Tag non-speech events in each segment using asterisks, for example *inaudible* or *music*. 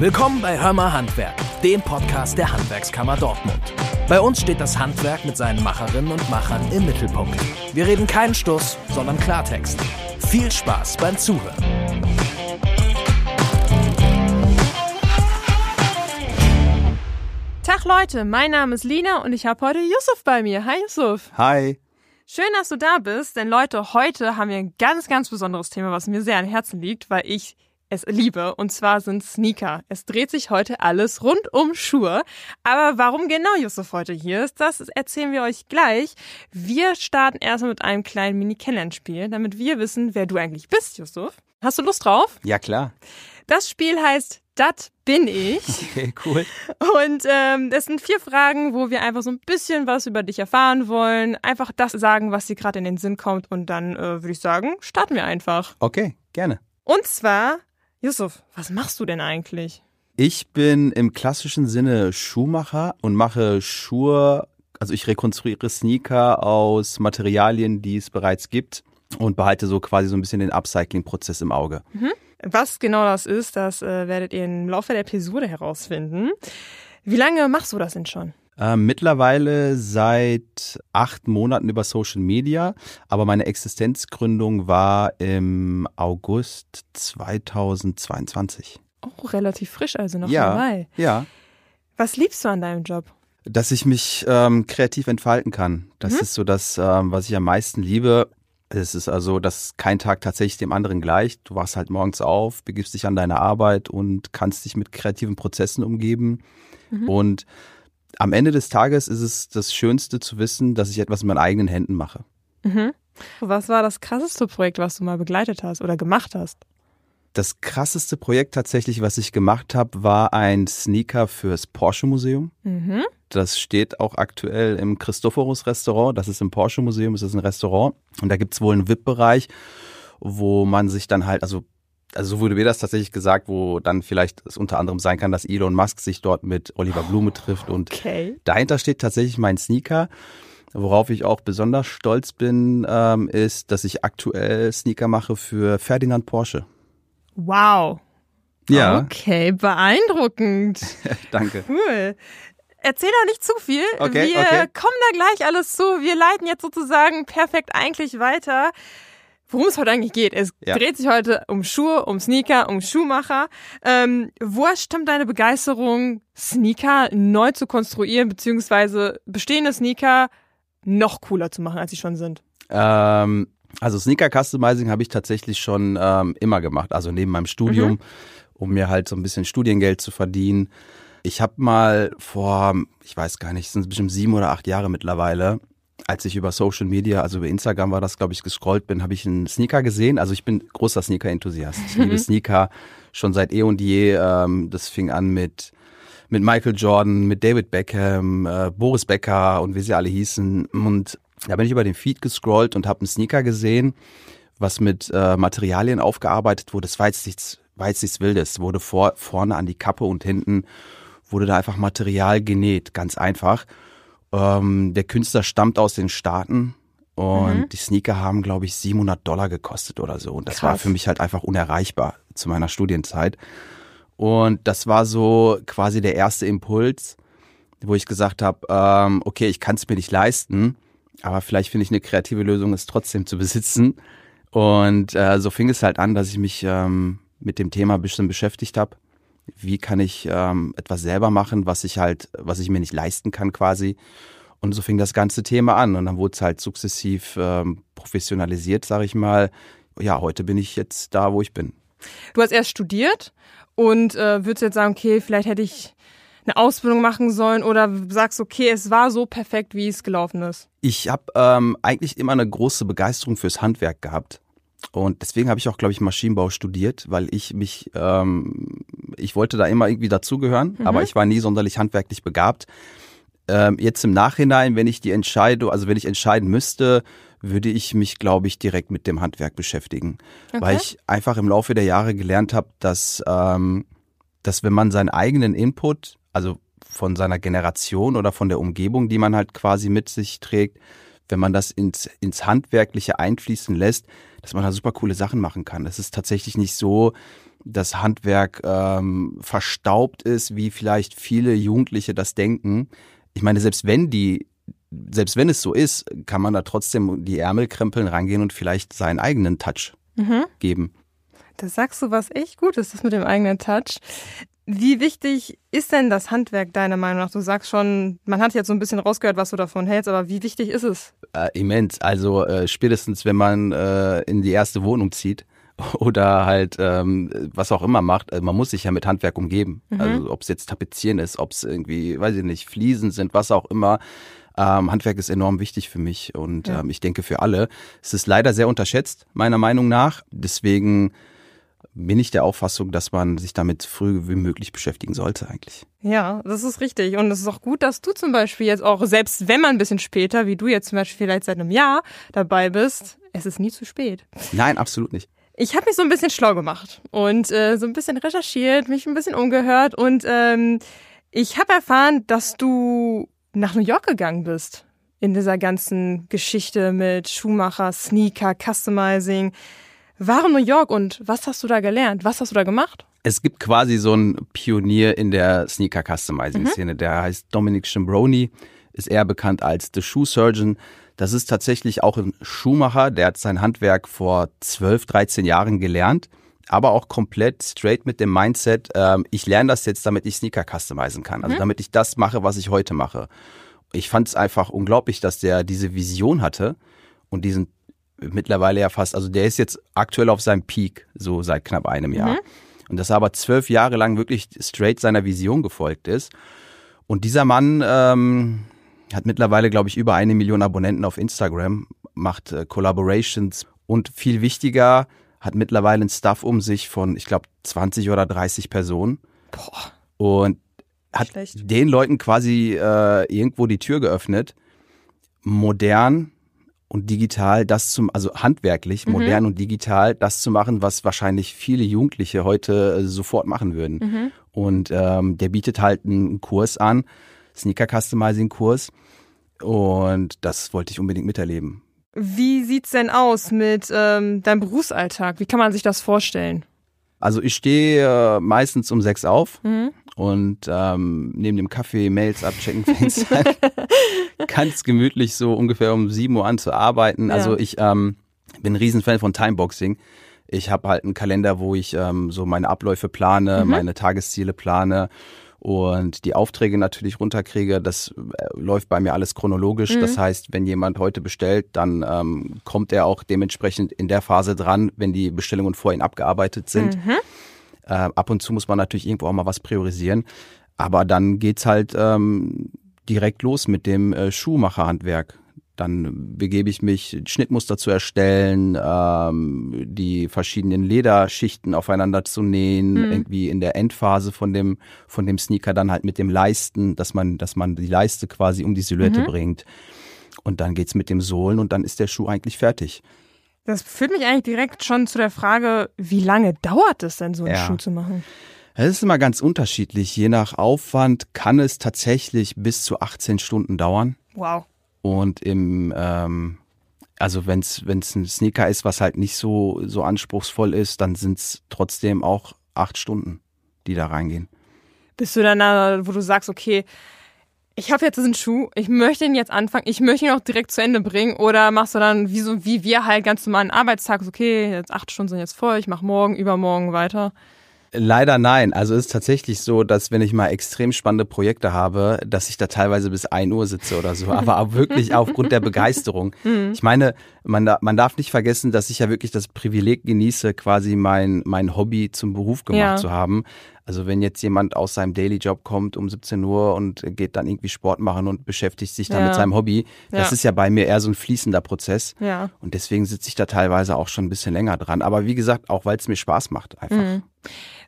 Willkommen bei Hörmer Handwerk, dem Podcast der Handwerkskammer Dortmund. Bei uns steht das Handwerk mit seinen Macherinnen und Machern im Mittelpunkt. Wir reden keinen Stuss, sondern Klartext. Viel Spaß beim Zuhören. Tag Leute, mein Name ist Lina und ich habe heute Yusuf bei mir. Hi Yusuf. Hi. Schön, dass du da bist, denn Leute, heute haben wir ein ganz, ganz besonderes Thema, was mir sehr am Herzen liegt, weil ich es liebe, und zwar sind Sneaker. Es dreht sich heute alles rund um Schuhe. Aber warum genau Yusuf heute hier ist, das erzählen wir euch gleich. Wir starten erstmal mit einem kleinen Mini-Kennenlernspiel, damit wir wissen, wer du eigentlich bist, Yusuf. Hast du Lust drauf? Ja, klar. Das Spiel heißt Dat bin ich. *laughs* Okay, cool. Und ähm, das sind vier Fragen, wo wir einfach so ein bisschen was über dich erfahren wollen. Einfach das sagen, was dir gerade in den Sinn kommt. Und dann äh, würde ich sagen, starten wir einfach. Okay, gerne. Und zwar Yusuf, was machst du denn eigentlich? Ich bin im klassischen Sinne Schuhmacher und mache Schuhe, also ich rekonstruiere Sneaker aus Materialien, die es bereits gibt und behalte so quasi so ein bisschen den Upcycling-Prozess im Auge. Mhm. Was genau das ist, das äh, werdet ihr im Laufe der Episode herausfinden. Wie lange machst du das denn schon? Äh, mittlerweile seit acht Monaten über Social Media, aber meine Existenzgründung war im August 2022. Auch relativ frisch, also noch ja, dabei. Ja. Was liebst du an deinem Job? Dass ich mich ähm, kreativ entfalten kann. Das hm? ist so das, ähm, was ich am meisten liebe. Es ist also, dass kein Tag tatsächlich dem anderen gleicht. Du wachst halt morgens auf, begibst dich an deine Arbeit und kannst dich mit kreativen Prozessen umgeben. Mhm. Und am Ende des Tages ist es das Schönste zu wissen, dass ich etwas mit meinen eigenen Händen mache. Mhm. Was war das krasseste Projekt, was du mal begleitet hast oder gemacht hast? Das krasseste Projekt tatsächlich, was ich gemacht habe, war ein Sneaker fürs Porsche Museum. Mhm. Das steht auch aktuell im Christophorus Restaurant. Das ist im Porsche Museum, das ist ein Restaurant. Und da gibt es wohl einen VIP-Bereich, wo man sich dann halt, also also so wurde mir das tatsächlich gesagt, wo dann vielleicht es unter anderem sein kann, dass Elon Musk sich dort mit Oliver Blume trifft und okay. dahinter steht tatsächlich mein Sneaker. Worauf ich auch besonders stolz bin, ähm, ist, dass ich aktuell Sneaker mache für Ferdinand Porsche. Wow. Ja. Okay, beeindruckend. *laughs* Danke. Cool. Erzähl doch nicht zu viel. Okay, wir okay. kommen da gleich alles zu. Wir leiten jetzt sozusagen perfekt eigentlich weiter worum es heute eigentlich geht. Es ja. dreht sich heute um Schuhe, um Sneaker, um Schuhmacher. Ähm, woher stammt deine Begeisterung, Sneaker neu zu konstruieren, beziehungsweise bestehende Sneaker noch cooler zu machen, als sie schon sind? Ähm, also Sneaker Customizing habe ich tatsächlich schon ähm, immer gemacht, also neben meinem Studium, mhm. um mir halt so ein bisschen Studiengeld zu verdienen. Ich habe mal vor, ich weiß gar nicht, sind bestimmt sieben oder acht Jahre mittlerweile, als ich über Social Media, also über Instagram war das, glaube ich, gescrollt bin, habe ich einen Sneaker gesehen. Also ich bin großer Sneaker-Enthusiast. Ich liebe Sneaker schon seit eh und je. Ähm, das fing an mit mit Michael Jordan, mit David Beckham, äh, Boris Becker und wie sie alle hießen. Und da bin ich über den Feed gescrollt und habe einen Sneaker gesehen, was mit äh, Materialien aufgearbeitet wurde. Das war jetzt nichts, war jetzt nichts Wildes. Wurde vor, vorne an die Kappe und hinten wurde da einfach Material genäht, ganz einfach. Ähm, der Künstler stammt aus den Staaten und mhm. die Sneaker haben, glaube ich, 700 Dollar gekostet oder so. Und das Krass. war für mich halt einfach unerreichbar zu meiner Studienzeit. Und das war so quasi der erste Impuls, wo ich gesagt habe, ähm, okay, ich kann es mir nicht leisten, aber vielleicht finde ich eine kreative Lösung, es trotzdem zu besitzen. Und äh, so fing es halt an, dass ich mich ähm, mit dem Thema ein bisschen beschäftigt habe wie kann ich ähm, etwas selber machen, was ich halt, was ich mir nicht leisten kann quasi. Und so fing das ganze Thema an und dann wurde es halt sukzessiv ähm, professionalisiert, sage ich mal. Ja, heute bin ich jetzt da, wo ich bin. Du hast erst studiert und äh, würdest jetzt sagen, okay, vielleicht hätte ich eine Ausbildung machen sollen oder sagst, okay, es war so perfekt, wie es gelaufen ist? Ich habe ähm, eigentlich immer eine große Begeisterung fürs Handwerk gehabt. Und deswegen habe ich auch, glaube ich, Maschinenbau studiert, weil ich mich, ähm, ich wollte da immer irgendwie dazugehören, mhm. aber ich war nie sonderlich handwerklich begabt. Ähm, jetzt im Nachhinein, wenn ich die Entscheidung, also wenn ich entscheiden müsste, würde ich mich, glaube ich, direkt mit dem Handwerk beschäftigen. Okay. Weil ich einfach im Laufe der Jahre gelernt habe, dass, ähm, dass wenn man seinen eigenen Input, also von seiner Generation oder von der Umgebung, die man halt quasi mit sich trägt, wenn man das ins, ins Handwerkliche einfließen lässt, dass man da super coole Sachen machen kann. Es ist tatsächlich nicht so, das Handwerk ähm, verstaubt ist, wie vielleicht viele Jugendliche das denken. Ich meine, selbst wenn die, selbst wenn es so ist, kann man da trotzdem die Ärmel krempeln, rangehen und vielleicht seinen eigenen Touch Mhm. geben. Da sagst du was echt Gutes, das mit dem eigenen Touch. Wie wichtig ist denn das Handwerk deiner Meinung nach? Du sagst schon, man hat jetzt so ein bisschen rausgehört, was du davon hältst, aber wie wichtig ist es? Äh, immens. Also äh, spätestens, wenn man äh, in die erste Wohnung zieht *laughs* oder halt ähm, was auch immer macht, äh, man muss sich ja mit Handwerk umgeben. Also ob es jetzt Tapezieren ist, ob es irgendwie, weiß ich nicht, Fliesen sind, was auch immer. Ähm, Handwerk ist enorm wichtig für mich und Ja. ähm, ich denke für alle. Es ist leider sehr unterschätzt, meiner Meinung nach. Deswegen bin ich der Auffassung, dass man sich damit früh wie möglich beschäftigen sollte eigentlich. Ja, das ist richtig. Und es ist auch gut, dass du zum Beispiel jetzt auch, selbst wenn man ein bisschen später, wie du jetzt zum Beispiel vielleicht seit einem Jahr dabei bist, es ist nie zu spät. Nein, absolut nicht. Ich habe mich so ein bisschen schlau gemacht und äh, so ein bisschen recherchiert, mich ein bisschen umgehört und ähm, ich habe erfahren, dass du nach New York gegangen bist in dieser ganzen Geschichte mit Schuhmacher, Sneaker, Customizing. Warum New York und was hast du da gelernt? Was hast du da gemacht? Es gibt quasi so einen Pionier in der Sneaker Customizing Szene, der heißt Dominic Shimbroni, ist eher bekannt als The Shoe Surgeon. Das ist tatsächlich auch ein Schuhmacher, der hat sein Handwerk vor 12, 13 Jahren gelernt, aber auch komplett straight mit dem Mindset, ähm, ich lerne das jetzt, damit ich Sneaker customizen kann, also damit ich das mache, was ich heute mache. Ich fand es einfach unglaublich, dass der diese Vision hatte und diesen mittlerweile ja fast, also der ist jetzt aktuell auf seinem Peak, so seit knapp einem Jahr. Und dass er aber zwölf Jahre lang wirklich straight seiner Vision gefolgt ist. Und dieser Mann ähm, hat mittlerweile, glaube ich, über eine Million Abonnenten auf Instagram, macht äh, Collaborations und viel wichtiger, hat mittlerweile einen Staff um sich von, ich glaube, 20 oder 30 Personen. Boah. Und hat Schlecht. den Leuten quasi äh, irgendwo die Tür geöffnet, modern und digital das zum, also handwerklich, modern und digital das zu machen, was wahrscheinlich viele Jugendliche heute äh, sofort machen würden. Und ähm, der bietet halt einen Kurs an, Sneaker Customizing Kurs. Und das wollte ich unbedingt miterleben. Wie sieht's denn aus mit ähm, deinem Berufsalltag? Wie kann man sich das vorstellen? Also ich stehe äh, meistens um sechs auf und ähm, neben dem Kaffee Mails abchecken, *laughs* fängst an, ganz gemütlich so ungefähr um sieben Uhr an zu arbeiten. Ja. Also ich ähm, bin ein Riesenfan von Timeboxing. Ich habe halt einen Kalender, wo ich ähm, so meine Abläufe plane, meine Tagesziele plane und die Aufträge natürlich runterkriege. Das äh, läuft bei mir alles chronologisch. Das heißt, wenn jemand heute bestellt, dann ähm, kommt er auch dementsprechend in der Phase dran, wenn die Bestellungen vorhin abgearbeitet sind. Äh, ab und zu muss man natürlich irgendwo auch mal was priorisieren. Aber dann geht's halt ähm, direkt los mit dem äh, Schuhmacherhandwerk. Dann begebe ich mich, Schnittmuster zu erstellen, ähm, die verschiedenen Lederschichten aufeinander zu nähen, irgendwie in der Endphase von dem, von dem Sneaker dann halt mit dem Leisten, dass man, dass man die Leiste quasi um die Silhouette bringt. Und dann geht's mit dem Sohlen und dann ist der Schuh eigentlich fertig. Das führt mich eigentlich direkt schon zu der Frage, wie lange dauert es denn, so einen Ja. Schuh zu machen? Es ist immer ganz unterschiedlich. Je nach Aufwand kann es tatsächlich bis zu 18 Stunden dauern. Wow. Und im, ähm, also wenn es ein Sneaker ist, was halt nicht so, so anspruchsvoll ist, dann sind es trotzdem auch acht Stunden, die da reingehen. Bist du dann da, wo du sagst, okay, ich habe jetzt diesen Schuh, ich möchte ihn jetzt anfangen, ich möchte ihn auch direkt zu Ende bringen oder machst du dann wie so wie wir halt ganz normalen Arbeitstag, okay, jetzt acht Stunden sind jetzt voll, ich mache morgen, übermorgen weiter. Leider nein. Also es ist tatsächlich so, dass wenn ich mal extrem spannende Projekte habe, dass ich da teilweise bis 1 Uhr sitze oder so. Aber auch wirklich aufgrund der Begeisterung. *laughs* Ich meine, man, da, man darf nicht vergessen, dass ich ja wirklich das Privileg genieße, quasi mein, mein Hobby zum Beruf gemacht Ja. zu haben. Also wenn jetzt jemand aus seinem Daily Job kommt um 17 Uhr und geht dann irgendwie Sport machen und beschäftigt sich dann Ja. mit seinem Hobby, das Ja. ist ja bei mir eher so ein fließender Prozess. Ja. Und deswegen sitze ich da teilweise auch schon ein bisschen länger dran. Aber wie gesagt, auch weil es mir Spaß macht einfach. Mhm.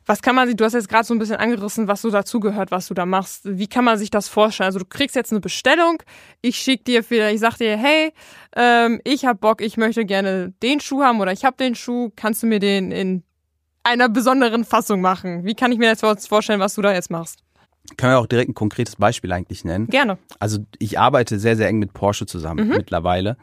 Was kann man sich, du hast jetzt gerade so ein bisschen angerissen, was so dazugehört, was du da machst. Wie kann man sich das vorstellen? Also du kriegst jetzt eine Bestellung, ich schick dir wieder, ich sag dir, hey, ähm, ich hab Bock, ich möchte gerne den Schuh haben oder ich hab den Schuh, kannst du mir den in einer besonderen Fassung machen? Wie kann ich mir das vorstellen, was du da jetzt machst? Können wir auch direkt ein konkretes Beispiel eigentlich nennen? Gerne. Also ich arbeite sehr, sehr eng mit Porsche zusammen mittlerweile.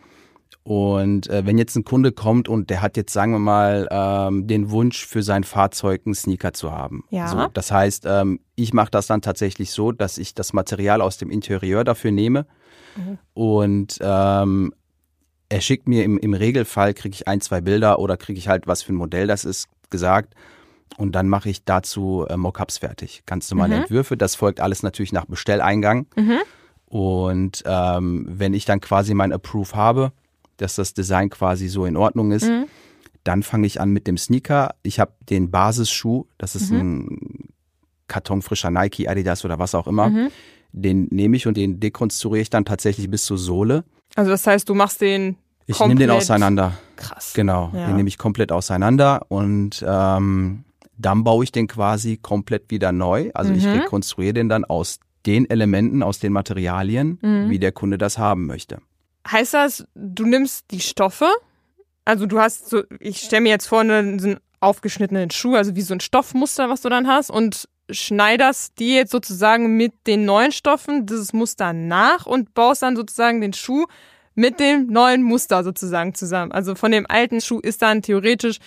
Und äh, wenn jetzt ein Kunde kommt und der hat jetzt, sagen wir mal, ähm, den Wunsch für sein Fahrzeug einen Sneaker zu haben. Ja. So, das heißt, ähm, ich mache das dann tatsächlich so, dass ich das Material aus dem Interieur dafür nehme und ähm, er schickt mir im, im Regelfall, kriege ich ein, zwei Bilder oder kriege ich halt, was für ein Modell das ist, gesagt. Und dann mache ich dazu äh, Mockups fertig. Ganz normale Mhm. Entwürfe. Das folgt alles natürlich nach Bestelleingang. Mhm. Und ähm, wenn ich dann quasi mein Approve habe, dass das Design quasi so in Ordnung ist, Mhm. dann fange ich an mit dem Sneaker. Ich habe den Basisschuh, das ist Mhm. ein Karton frischer Nike, Adidas oder was auch immer. Mhm. Den nehme ich und den dekonstruiere ich dann tatsächlich bis zur Sohle. Also das heißt, du machst den Ich nehme den auseinander. Krass. Genau, Ja. den nehme ich komplett auseinander und ähm, dann baue ich den quasi komplett wieder neu. Also ich Mhm. rekonstruiere den dann aus den Elementen, aus den Materialien, Mhm. wie der Kunde das haben möchte. Heißt das, du nimmst die Stoffe? Also du hast so, ich stelle mir jetzt vor, einen, so einen aufgeschnittenen Schuh, also wie so ein Stoffmuster, was du dann hast und schneiderst die jetzt sozusagen mit den neuen Stoffen dieses Muster nach und baust dann sozusagen den Schuh mit dem neuen Muster sozusagen zusammen. Also von dem alten Schuh ist dann theoretisch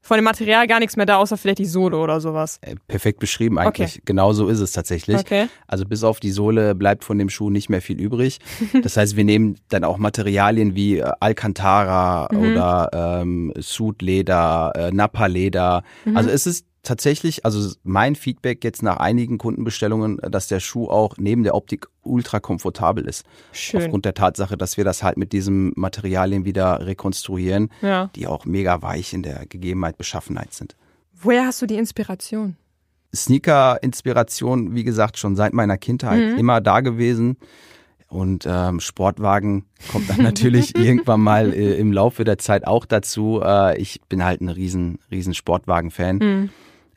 von dem Material gar nichts mehr da, außer vielleicht die Sohle oder sowas. Äh, Perfekt beschrieben eigentlich. Genau so ist es tatsächlich. Okay. Also bis auf die Sohle bleibt von dem Schuh nicht mehr viel übrig. *laughs* Das heißt, wir nehmen dann auch Materialien wie äh, Alcantara Mhm. oder ähm, Sudleder, äh, Nappa-Leder. Mhm. Also es ist tatsächlich, also mein Feedback jetzt nach einigen Kundenbestellungen, dass der Schuh auch neben der Optik ultra komfortabel ist. Schön. Aufgrund der Tatsache, dass wir das halt mit diesem Materialien wieder rekonstruieren, Ja. die auch mega weich in der Gegebenheit Beschaffenheit sind. Woher hast du die Inspiration? Sneaker-Inspiration, wie gesagt, schon seit meiner Kindheit Mhm. immer da gewesen. Und ähm, Sportwagen kommt dann natürlich *laughs* irgendwann mal äh, im Laufe der Zeit auch dazu. Äh, ich bin halt ein riesen, riesen Sportwagen-Fan. Mhm.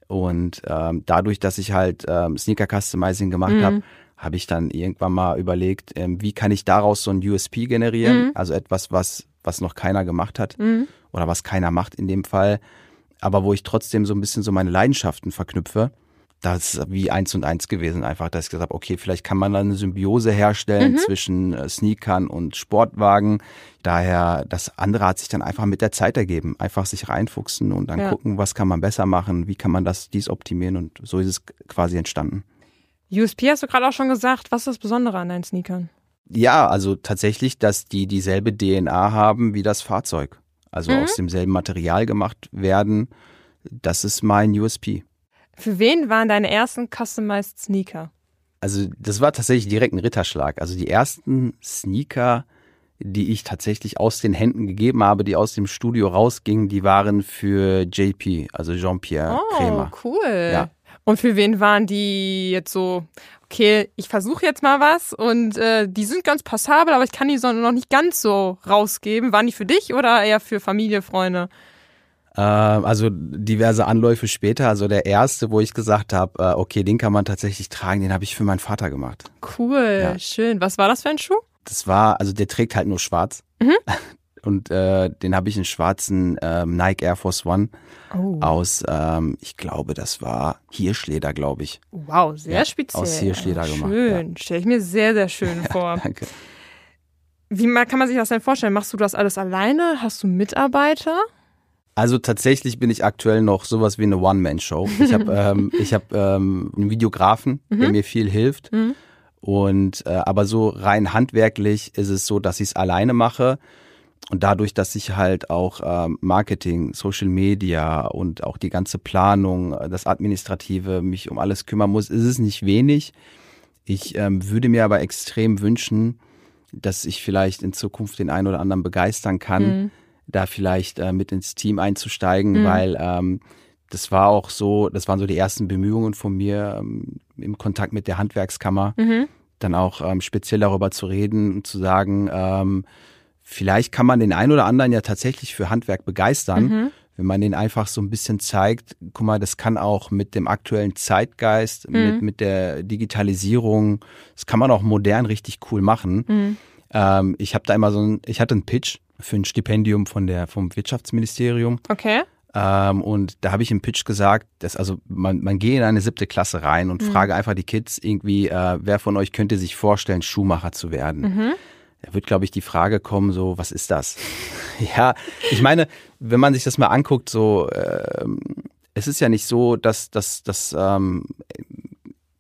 Und ähm, dadurch, dass ich halt ähm, Sneaker-Customizing gemacht Mhm. habe, habe ich dann irgendwann mal überlegt, ähm, wie kann ich daraus so ein USP generieren? Mhm. Also etwas, was, was noch keiner gemacht hat Mhm. oder was keiner macht in dem Fall, aber wo ich trotzdem so ein bisschen so meine Leidenschaften verknüpfe. Das ist wie eins und eins gewesen, einfach, dass ich gesagt habe, okay, vielleicht kann man da eine Symbiose herstellen Mhm. zwischen äh, Sneakern und Sportwagen. Daher, das andere hat sich dann einfach mit der Zeit ergeben. Einfach sich reinfuchsen und dann Ja. gucken, was kann man besser machen, wie kann man das, dies optimieren und so ist es quasi entstanden. USP hast du gerade auch schon gesagt. Was ist das Besondere an deinen Sneakern? Ja, also tatsächlich, dass die dieselbe DNA haben wie das Fahrzeug. Also Mhm. aus demselben Material gemacht werden. Das ist mein USP. Für wen waren deine ersten customized Sneaker? Also das war tatsächlich direkt ein Ritterschlag. Also die ersten Sneaker, die ich tatsächlich aus den Händen gegeben habe, die aus dem Studio rausgingen, die waren für JP, also Jean-Pierre oh, Krämer. cool. Ja. Und für wen waren die jetzt so, okay, ich versuche jetzt mal was und äh, die sind ganz passabel, aber ich kann die so noch nicht ganz so rausgeben. Waren die für dich oder eher für Familie, Freunde? Ähm, also diverse Anläufe später. Also der erste, wo ich gesagt habe, äh, okay, den kann man tatsächlich tragen, den habe ich für meinen Vater gemacht. Cool, Ja. schön. Was war das für ein Schuh? Das war, also der trägt halt nur schwarz. Mhm. *laughs* Und äh, den habe ich in schwarzen ähm, Nike Air Force One Oh. aus, ähm, ich glaube, das war Hirschleder, glaube ich. Wow, sehr Ja, speziell. aus Hirschleder gemacht, Schön, stelle ich mir sehr, sehr schön *laughs* vor. Danke. Wie kann man sich das denn vorstellen? Machst du das alles alleine? Hast du Mitarbeiter? Also tatsächlich bin ich aktuell noch sowas wie eine One-Man-Show. Ich habe *laughs* ähm, ich hab, ähm, einen Videografen, der mir viel hilft. Mhm. Und äh, aber so rein handwerklich ist es so, dass ich es alleine mache. Und dadurch, dass ich halt auch ähm, Marketing, Social Media und auch die ganze Planung, äh, das Administrative, mich um alles kümmern muss, ist es nicht wenig. Ich ähm, würde mir aber extrem wünschen, dass ich vielleicht in Zukunft den einen oder anderen begeistern kann, Mhm. da vielleicht äh, mit ins Team einzusteigen, Mhm. weil ähm, das war auch so, das waren so die ersten Bemühungen von mir ähm, im Kontakt mit der Handwerkskammer, Mhm. dann auch ähm, speziell darüber zu reden und zu sagen, ähm, vielleicht kann man den einen oder anderen ja tatsächlich für Handwerk begeistern, Mhm. wenn man den einfach so ein bisschen zeigt, guck mal, das kann auch mit dem aktuellen Zeitgeist, mit, Mhm. mit der Digitalisierung, das kann man auch modern richtig cool machen. Mhm. Ähm, ich habe da immer so ein, ich hatte einen Pitch für ein Stipendium von der vom Wirtschaftsministerium Okay. ähm, und da habe ich im Pitch gesagt, dass also man, man gehe in eine siebte Klasse rein und Mhm. frage einfach die Kids irgendwie, äh, wer von euch könnte sich vorstellen, Schuhmacher zu werden. Da wird, glaube ich, die Frage kommen, so, was ist das? *laughs* ja, ich meine, wenn man sich das mal anguckt, so, ähm, es ist ja nicht so, dass, dass, dass, ähm,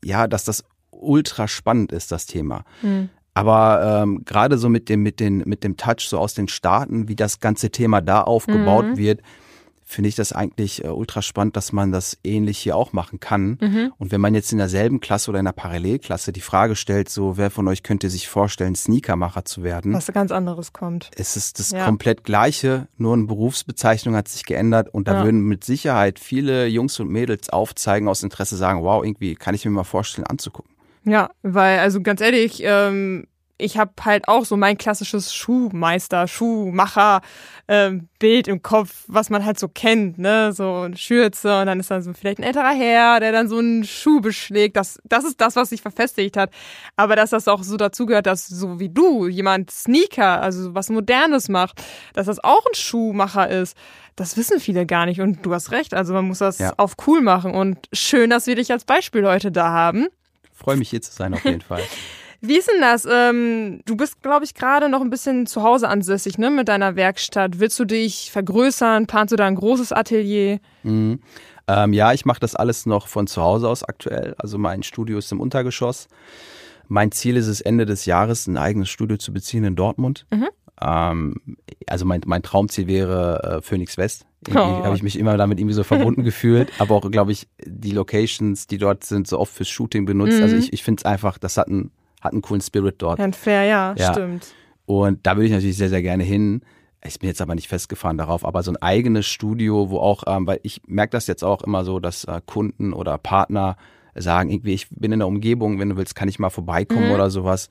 ja, dass das ultra spannend ist, das Thema. Mhm. Aber ähm, gerade so mit dem, mit, den, mit dem Touch so aus den Staaten, wie das ganze Thema da aufgebaut mhm. wird, finde ich das eigentlich äh, ultra spannend, dass man das ähnlich hier auch machen kann. Mhm. Und wenn man jetzt in derselben Klasse oder in einer Parallelklasse die Frage stellt, so wer von euch könnte sich vorstellen, Sneakermacher zu werden? Was ganz anderes kommt. Es ist das ja. komplett gleiche, nur eine Berufsbezeichnung hat sich geändert und da ja. würden mit Sicherheit viele Jungs und Mädels aufzeigen aus Interesse sagen, wow, irgendwie kann ich mir mal vorstellen anzugucken. Ja, weil, also ganz ehrlich, ähm, ich habe halt auch so mein klassisches Schuhmeister, Schuhmacher äh, Bild im Kopf, was man halt so kennt, ne, so eine Schürze und dann ist da so vielleicht ein älterer Herr, der dann so einen Schuh beschlägt. Das, das ist das, was sich verfestigt hat. Aber dass das auch so dazugehört, dass so wie du jemand Sneaker, also was Modernes macht, dass das auch ein Schuhmacher ist, das wissen viele gar nicht. Und du hast recht, also man muss das ja. auf cool machen. Und schön, dass wir dich als Beispiel heute da haben. Freue mich hier zu sein auf jeden Fall. *laughs* Wie ist denn das? Ähm, du bist, glaube ich, gerade noch ein bisschen zu Hause ansässig, ne, mit deiner Werkstatt. Willst du dich vergrößern? Planst du da ein großes Atelier? Mhm. Ähm, ja, ich mache das alles noch von zu Hause aus aktuell. Also mein Studio ist im Untergeschoss. Mein Ziel ist es, Ende des Jahres ein eigenes Studio zu beziehen in Dortmund. Mhm. Ähm, also mein, mein Traumziel wäre äh, Phoenix West. Oh. habe ich mich immer damit irgendwie so verbunden *laughs* gefühlt. Aber auch, glaube ich, die Locations, die dort sind, so oft fürs Shooting benutzt. Also mhm. Also ich, ich finde es einfach, das hat einen hat einen coolen Spirit dort. Ein Fair, ja, ja, stimmt. Und da würde ich natürlich sehr, sehr gerne hin. Ich bin jetzt aber nicht festgefahren darauf, aber so ein eigenes Studio, wo auch, ähm, weil ich merke das jetzt auch immer so, dass äh, Kunden oder Partner sagen, irgendwie, ich bin in der Umgebung, wenn du willst, kann ich mal vorbeikommen mhm. oder sowas.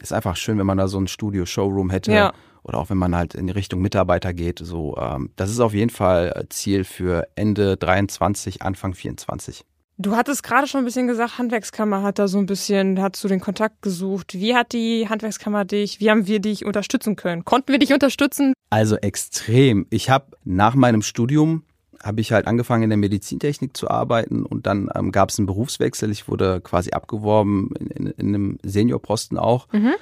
Ist einfach schön, wenn man da so ein Studio-Showroom hätte. Ja. Oder auch wenn man halt in die Richtung Mitarbeiter geht. So, ähm, das ist auf jeden Fall Ziel für Ende 23, Anfang 24. Du hattest gerade schon ein bisschen gesagt, Handwerkskammer hat da so ein bisschen, hat du den Kontakt gesucht. Wie hat die Handwerkskammer dich, wie haben wir dich unterstützen können? Konnten wir dich unterstützen? Also extrem. Ich habe nach meinem Studium habe ich halt angefangen in der Medizintechnik zu arbeiten und dann ähm, gab es einen Berufswechsel. Ich wurde quasi abgeworben in, in, in einem Seniorposten auch mhm.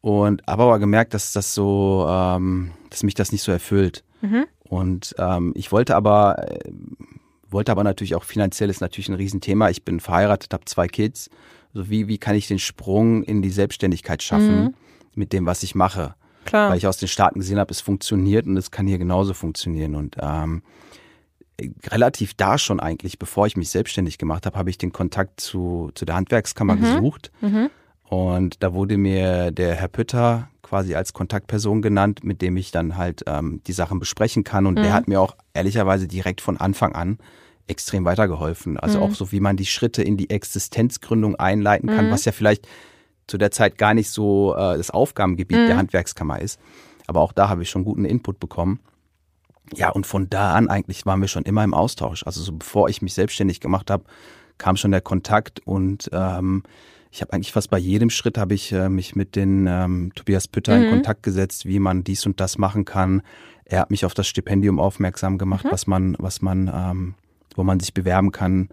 und habe aber gemerkt, dass das so, ähm, dass mich das nicht so erfüllt. Mhm. Und ähm, ich wollte aber äh, wollte aber natürlich auch finanziell ist natürlich ein Riesenthema. Ich bin verheiratet, habe zwei Kids. Also wie, wie kann ich den Sprung in die Selbstständigkeit schaffen mhm. mit dem, was ich mache? Klar. Weil ich aus den Staaten gesehen habe, es funktioniert und es kann hier genauso funktionieren. Und ähm, relativ da schon eigentlich, bevor ich mich selbstständig gemacht habe, habe ich den Kontakt zu, zu der Handwerkskammer mhm. gesucht. Mhm. Und da wurde mir der Herr Pütter quasi als Kontaktperson genannt, mit dem ich dann halt ähm, die Sachen besprechen kann. Und mhm. der hat mir auch ehrlicherweise direkt von Anfang an extrem weitergeholfen. Also mhm. auch so, wie man die Schritte in die Existenzgründung einleiten kann, mhm. was ja vielleicht zu der Zeit gar nicht so äh, das Aufgabengebiet der mhm. Handwerkskammer ist. Aber auch da habe ich schon guten Input bekommen. Ja, und von da an eigentlich waren wir schon immer im Austausch. Also so bevor ich mich selbstständig gemacht habe, kam schon der Kontakt und ähm, ich habe eigentlich fast bei jedem Schritt habe ich äh, mich mit den ähm, Tobias Pütter mhm. in Kontakt gesetzt, wie man dies und das machen kann. Er hat mich auf das Stipendium aufmerksam gemacht, mhm. was man, was man ähm, wo man sich bewerben kann.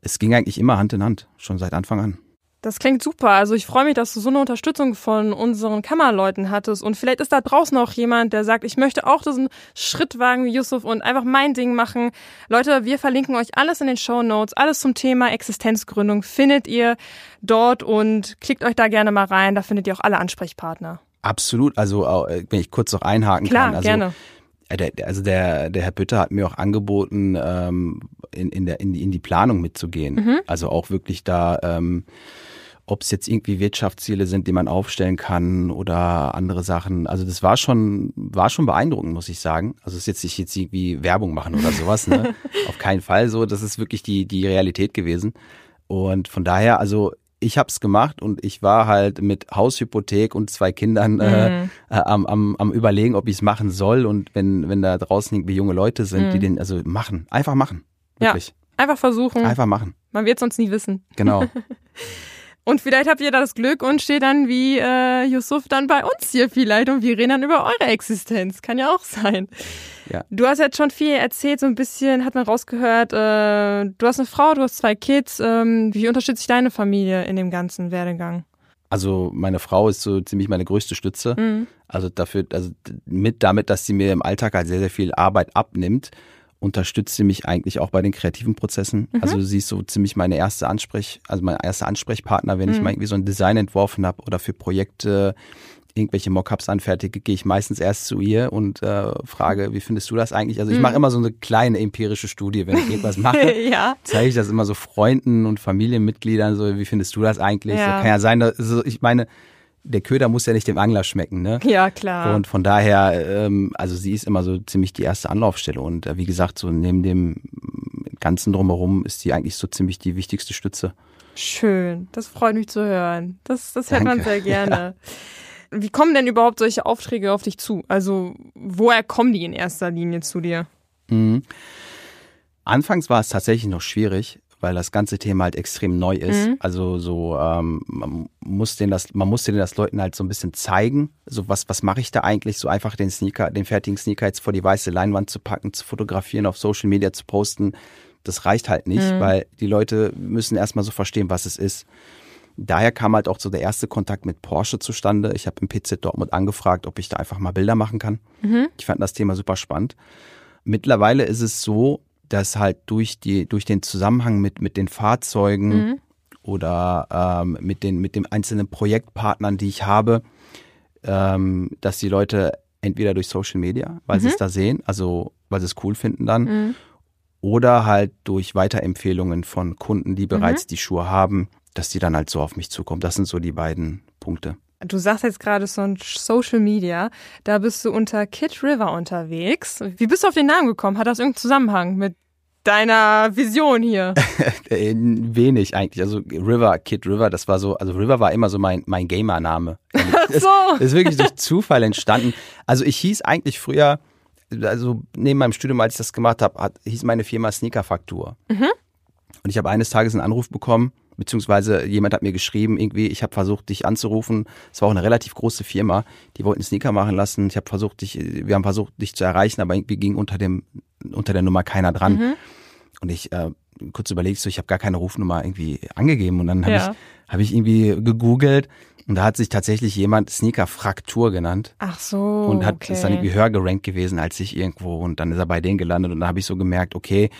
Es ging eigentlich immer Hand in Hand, schon seit Anfang an. Das klingt super. Also ich freue mich, dass du so eine Unterstützung von unseren Kammerleuten hattest. Und vielleicht ist da draußen auch jemand, der sagt, ich möchte auch diesen Schritt wagen wie Yusuf und einfach mein Ding machen. Leute, wir verlinken euch alles in den Show Notes. Alles zum Thema Existenzgründung findet ihr dort und klickt euch da gerne mal rein. Da findet ihr auch alle Ansprechpartner. Absolut. Also äh, wenn ich kurz noch einhaken Klar, kann. Also gerne der, also der, der Herr Bütter hat mir auch angeboten, ähm, in, in, der, in, die, in die Planung mitzugehen. Mhm. Also auch wirklich da, ähm, ob es jetzt irgendwie Wirtschaftsziele sind, die man aufstellen kann oder andere Sachen. Also das war schon, war schon beeindruckend, muss ich sagen. Also es ist jetzt nicht jetzt irgendwie Werbung machen oder sowas, ne? *laughs* Auf keinen Fall so. Das ist wirklich die, die Realität gewesen. Und von daher, also ich habe es gemacht und ich war halt mit Haushypothek und zwei Kindern äh, mhm. äh, am, am, am überlegen, ob ich es machen soll. Und wenn, wenn da draußen irgendwie junge Leute sind, mhm. die den, also machen, einfach machen. Wirklich. Ja, einfach versuchen. Einfach machen. Man wird sonst nie wissen. Genau. *laughs* Und vielleicht habt ihr da das Glück und steht dann wie äh, Yusuf dann bei uns hier vielleicht und wir reden dann über eure Existenz. Kann ja auch sein. Ja. Du hast jetzt schon viel erzählt, so ein bisschen hat man rausgehört. Äh, du hast eine Frau, du hast zwei Kids. Ähm, wie unterstützt sich deine Familie in dem ganzen Werdegang? Also meine Frau ist so ziemlich meine größte Stütze. Mhm. Also dafür, also mit damit, dass sie mir im Alltag halt sehr, sehr viel Arbeit abnimmt, unterstützt sie mich eigentlich auch bei den kreativen Prozessen. Mhm. Also sie ist so ziemlich meine erste Ansprech, also mein erster Ansprechpartner, wenn ich Mhm. mal irgendwie so ein Design entworfen habe oder für Projekte irgendwelche Mockups anfertige, gehe ich meistens erst zu ihr und äh, frage, wie findest du das eigentlich? Also ich Mhm. mache immer so eine kleine empirische Studie, wenn ich irgendwas mache *laughs* ja. zeige ich das immer so Freunden und Familienmitgliedern, so wie findest du das eigentlich? Ja. So, kann ja sein, dass, also ich meine, der Köder muss ja nicht dem Angler schmecken, ne? Ja, klar. Und von daher, ähm, also sie ist immer so ziemlich die erste Anlaufstelle und äh, wie gesagt, so neben dem ganzen drumherum ist sie eigentlich so ziemlich die wichtigste Stütze. Schön. Das freut mich zu hören. Das, das hört man Danke. sehr gerne. *laughs* Wie kommen denn überhaupt solche Aufträge auf dich zu? Also, woher kommen die in erster Linie zu dir? Mhm. Anfangs war es tatsächlich noch schwierig, weil das ganze Thema halt extrem neu ist. Mhm. Also so, ähm, man muss den das, man musste den das Leuten halt so ein bisschen zeigen. So was, was mache ich da eigentlich? So einfach den Sneaker, den fertigen Sneaker jetzt vor die weiße Leinwand zu packen, zu fotografieren, auf Social Media zu posten. Das reicht halt nicht, Mhm. weil die Leute müssen erstmal so verstehen, was es ist. Daher kam halt auch so der erste Kontakt mit Porsche zustande. Ich habe im PZ Dortmund angefragt, ob ich da einfach mal Bilder machen kann. Mhm. Ich fand das Thema super spannend. Mittlerweile ist es so, dass halt durch die durch den Zusammenhang mit mit den Fahrzeugen Mhm. oder ähm, mit den mit den einzelnen Projektpartnern, die ich habe, ähm, dass die Leute entweder durch Social Media, weil sie Mhm. es da sehen, also weil sie es cool finden dann, Mhm. oder halt durch Weiterempfehlungen von Kunden, die bereits die Schuhe haben, dass die dann halt so auf mich zukommen. Das sind so die beiden Punkte. Du sagst jetzt gerade so ein Social Media, da bist du unter Kid River unterwegs. Wie bist du auf den Namen gekommen? Hat das irgendeinen Zusammenhang mit deiner Vision hier? *laughs* Äh, wenig eigentlich. Also River, Kid River, das war so, also River war immer so mein, mein Gamer-Name. *laughs* Das so. ist wirklich durch Zufall entstanden. Also ich hieß eigentlich früher, also neben meinem Studium, als ich das gemacht habe, hieß meine Firma Sneaker Faktur. Und ich habe eines Tages einen Anruf bekommen, beziehungsweise jemand hat mir geschrieben, irgendwie, ich habe versucht, dich anzurufen. Es war auch eine relativ große Firma, die wollten Sneaker machen lassen. Ich habe versucht, dich, wir haben versucht, dich zu erreichen, aber irgendwie ging unter dem, unter der Nummer keiner dran. Mhm. Und ich äh, kurz überlegt, so ich habe gar keine Rufnummer irgendwie angegeben. Und dann habe Ja. ich, hab ich irgendwie gegoogelt und da hat sich tatsächlich jemand Sneaker Fraktur genannt Ach so. und hat okay. ist dann irgendwie höher gerankt gewesen als ich irgendwo und dann ist er bei denen gelandet und dann habe ich so gemerkt, okay,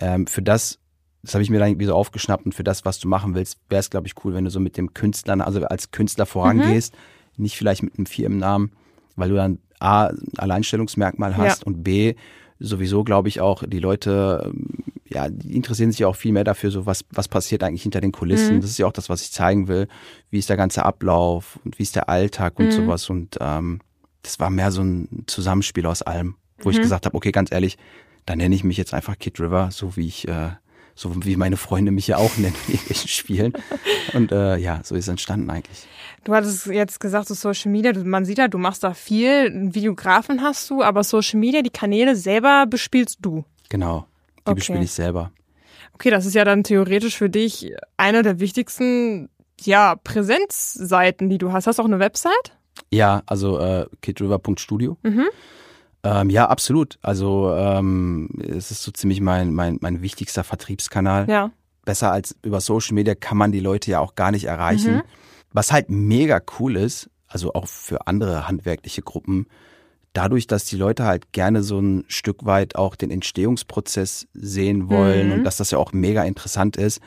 ähm, für das, das habe ich mir dann irgendwie so aufgeschnappt und für das, was du machen willst, wäre es, glaube ich, cool, wenn du so mit dem Künstler, also als Künstler vorangehst, nicht vielleicht mit einem Firmennamen, weil du dann A, ein Alleinstellungsmerkmal hast und B, sowieso glaube ich auch, die Leute, ähm, ja, die interessieren sich ja auch viel mehr dafür, so was, was passiert eigentlich hinter den Kulissen. Mhm. Das ist ja auch das, was ich zeigen will. Wie ist der ganze Ablauf und wie ist der Alltag und Mhm. sowas. Und ähm, das war mehr so ein Zusammenspiel aus allem, wo ich Mhm. gesagt habe, okay, ganz ehrlich, dann nenne ich mich jetzt einfach Kid River, so wie ich, äh, so wie meine Freunde mich ja auch *laughs* nennen in irgendwelchen Spielen. Und äh, ja, so ist es entstanden eigentlich. Du hattest jetzt gesagt, so Social Media, man sieht ja, du machst da viel, einen Videografen hast du, aber Social Media, die Kanäle selber bespielst du. Genau. Die Okay. bespiele ich selber. Okay, das ist ja dann theoretisch für dich eine der wichtigsten, ja, Präsenzseiten, die du hast. Hast du auch eine Website? Ja, also äh, kidriver.studio. Mhm. Ähm, ja, absolut. Also ähm, es ist so ziemlich mein, mein, mein wichtigster Vertriebskanal. Ja. Besser als über Social Media kann man die Leute ja auch gar nicht erreichen. Mhm. Was halt mega cool ist, also auch für andere handwerkliche Gruppen, dadurch, dass die Leute halt gerne so ein Stück weit auch den Entstehungsprozess sehen wollen Mhm. und dass das ja auch mega interessant ist,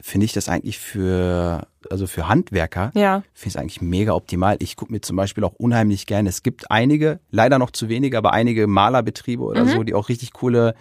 finde ich das eigentlich für, also für Handwerker, Ja. finde ich es eigentlich mega optimal. Ich gucke mir zum Beispiel auch unheimlich gerne, es gibt einige, leider noch zu wenige, aber einige Malerbetriebe oder Mhm. so, die auch richtig coole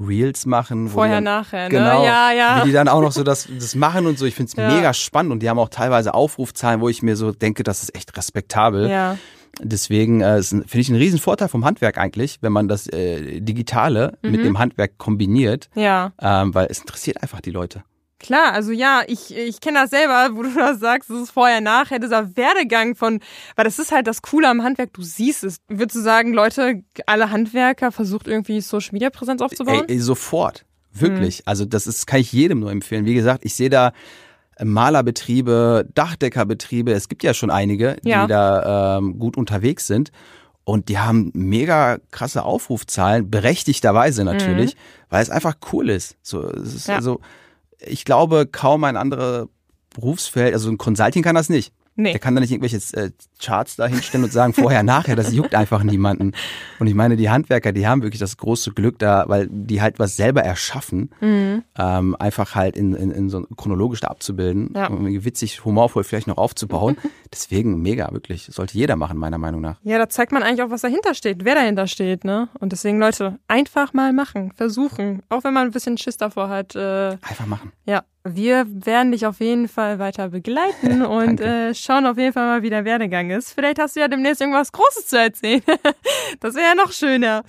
Reels machen. Vorher, dann, nachher, ne? Genau, Ja, ja. wie die dann auch noch so das, das machen und so. Ich finde es Ja. mega spannend und die haben auch teilweise Aufrufzahlen, wo ich mir so denke, das ist echt respektabel. Ja. Deswegen äh, finde ich einen riesen Vorteil vom Handwerk eigentlich, wenn man das äh, Digitale mit Mhm. dem Handwerk kombiniert, Ja. ähm, weil es interessiert einfach die Leute. Klar, also ja, ich, ich kenne das selber, wo du *laughs* das sagst, das ist vorher, nachher, dieser Werdegang von, weil das ist halt das Coole am Handwerk, du siehst es. Würdest du sagen, Leute, alle Handwerker versucht irgendwie Social Media Präsenz aufzubauen? Ey, ey, sofort. Wirklich. Mhm. Also das ist, kann ich jedem nur empfehlen. Wie gesagt, ich sehe da äh, Malerbetriebe, Dachdeckerbetriebe, es gibt ja schon einige, Ja. die da ähm, gut unterwegs sind. Und die haben mega krasse Aufrufzahlen, berechtigterweise natürlich, weil es einfach cool ist. So, es ist Mhm. Ja. also, ich glaube, kaum ein anderer Berufsfeld, also ein Consulting kann das nicht. Nee. Der kann da nicht irgendwelche äh, Charts da hinstellen und sagen vorher, nachher, das juckt einfach niemanden. Und ich meine, die Handwerker, die haben wirklich das große Glück da, weil die halt was selber erschaffen, Mhm. ähm, einfach halt in, in, in so chronologisch da abzubilden, Ja. witzig, humorvoll vielleicht noch aufzubauen. *laughs* Deswegen mega, wirklich. Sollte jeder machen, meiner Meinung nach. Ja, da zeigt man eigentlich auch, was dahinter steht, wer dahinter steht, ne? Und deswegen, Leute, einfach mal machen, versuchen. Auch wenn man ein bisschen Schiss davor hat. Äh, Einfach machen. ja, wir werden dich auf jeden Fall weiter begleiten *laughs* und äh, schauen auf jeden Fall mal, wie der Werdegang ist. Vielleicht hast du ja demnächst irgendwas Großes zu erzählen. *laughs* das wäre ja noch schöner.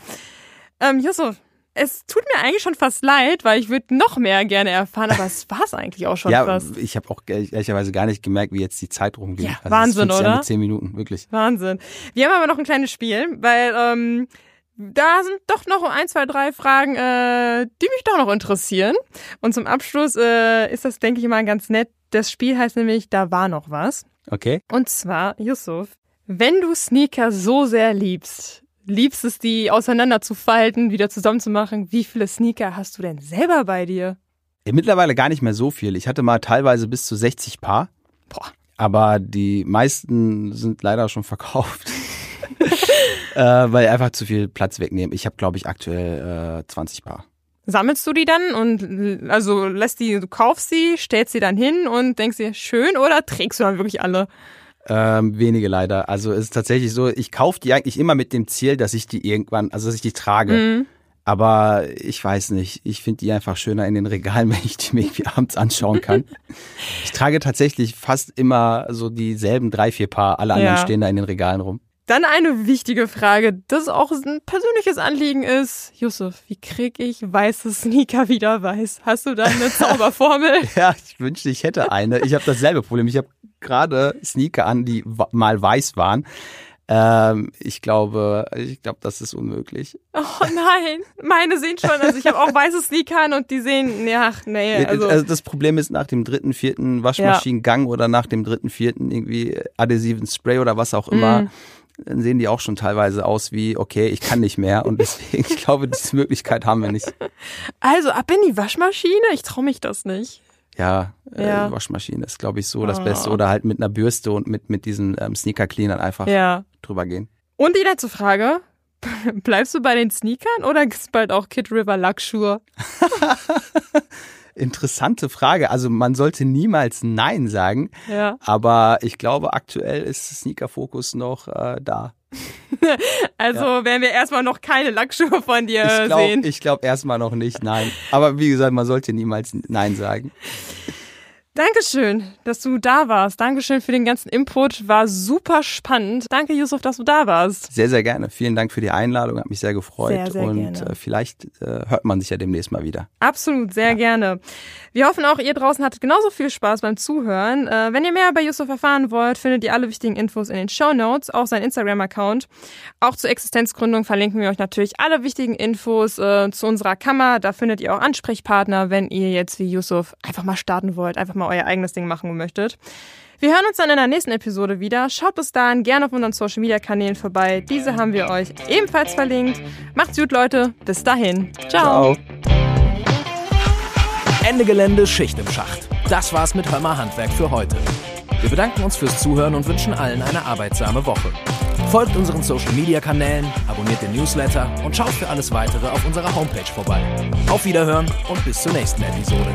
Ähm, Yusuf, es tut mir eigentlich schon fast leid, weil ich würde noch mehr gerne erfahren, aber es *laughs* war es eigentlich auch schon ja, fast. ich habe auch ehrlich- ehrlicherweise gar nicht gemerkt, wie jetzt die Zeit rumgeht. Ja, Also Wahnsinn, oder? Mit zehn Minuten, wirklich. Wahnsinn. Wir haben aber noch ein kleines Spiel, weil ähm, da sind doch noch ein, zwei, drei Fragen, äh, die mich doch noch interessieren. Und zum Abschluss äh, ist das, denke ich mal, ganz nett. Das Spiel heißt nämlich, da war noch was. Okay. Und zwar, Yusuf, wenn du Sneaker so sehr liebst, liebst es, die auseinander zu falten, wieder zusammenzumachen, wie viele Sneaker hast du denn selber bei dir? Mittlerweile gar nicht mehr so viel. Ich hatte mal teilweise bis zu 60 Paar. Boah. Aber die meisten sind leider schon verkauft. *laughs* *laughs* äh, weil einfach zu viel Platz wegnehmen. Ich habe, glaube ich, aktuell äh, 20 Paar. Sammelst du die dann und also lässt die, du kaufst sie, stellst sie dann hin und denkst dir, schön oder trägst du dann wirklich alle? Ähm, wenige leider. Also es ist tatsächlich so, ich kaufe die eigentlich immer mit dem Ziel, dass ich die irgendwann, also dass ich die trage. Mhm. Aber ich weiß nicht, ich finde die einfach schöner in den Regalen, *laughs* wenn ich die mir irgendwie abends anschauen kann. *laughs* ich trage tatsächlich fast immer so dieselben drei, vier Paar. Alle anderen Ja. stehen da in den Regalen rum. Dann eine wichtige Frage, das auch ein persönliches Anliegen ist. Yusuf, wie krieg ich weiße Sneaker wieder weiß? Hast du da eine *laughs* Zauberformel? Ja, ich wünschte, ich hätte eine. Ich habe dasselbe Problem. Ich habe gerade Sneaker an, die mal weiß waren. Ähm, ich glaube, ich glaube, das ist unmöglich. Oh nein, meine sehen schon, also ich habe auch weiße Sneaker an und die sehen, ja, nee, also, also das Problem ist, nach dem dritten, vierten Waschmaschinengang oder nach dem dritten, vierten irgendwie adhesiven Spray oder was auch immer, Mm. Dann sehen die auch schon teilweise aus wie, okay, ich kann nicht mehr. Und deswegen, ich glaube, diese Möglichkeit haben wir nicht. also ab in die Waschmaschine? Ich traue mich das nicht. Ja, äh, Ja. Waschmaschine ist, glaube ich, so das Oh. Beste. Oder halt mit einer Bürste und mit, mit diesen ähm, Sneaker-Cleanern einfach Ja. drüber gehen. Und die letzte Frage. *laughs* Bleibst du bei den Sneakern oder gibt's bald auch Kid River Lackschuhe? *laughs* Interessante Frage. Also man sollte niemals Nein sagen, Ja. aber ich glaube, aktuell ist Sneaker-Fokus noch äh, da. *laughs* Also werden wir erstmal noch keine Lackschuhe von dir Ich glaube sehen. ich glaub erstmal noch nicht, nein. Aber wie gesagt, man sollte niemals Nein sagen. Dankeschön, dass du da warst. Dankeschön für den ganzen Input. War super spannend. Danke, Yusuf, dass du da warst. Sehr, sehr gerne. Vielen Dank für die Einladung, hat mich sehr gefreut. Sehr, sehr und gerne. Äh, vielleicht äh, hört man sich ja demnächst mal wieder. Absolut, sehr gerne. Wir hoffen auch, ihr draußen hattet genauso viel Spaß beim Zuhören. Äh, wenn ihr mehr über Yusuf erfahren wollt, findet ihr alle wichtigen Infos in den Show Notes, auch sein Instagram-Account. Auch zur Existenzgründung verlinken wir euch natürlich alle wichtigen Infos äh, zu unserer Kammer. Da findet ihr auch Ansprechpartner, wenn ihr jetzt wie Yusuf einfach mal starten wollt, einfach mal euer eigenes Ding machen möchtet. Wir hören uns dann in der nächsten Episode wieder. Schaut bis dahin gerne auf unseren Social Media Kanälen vorbei. Diese haben wir euch ebenfalls verlinkt. Macht's gut, Leute. Bis dahin. Ciao. Ende Gelände, Schicht im Schacht. Das war's mit Hör mal Handwerk für heute. Wir bedanken uns fürs Zuhören und wünschen allen eine arbeitsame Woche. Folgt unseren Social Media Kanälen, abonniert den Newsletter und schaut für alles weitere auf unserer Homepage vorbei. Auf Wiederhören und bis zur nächsten Episode.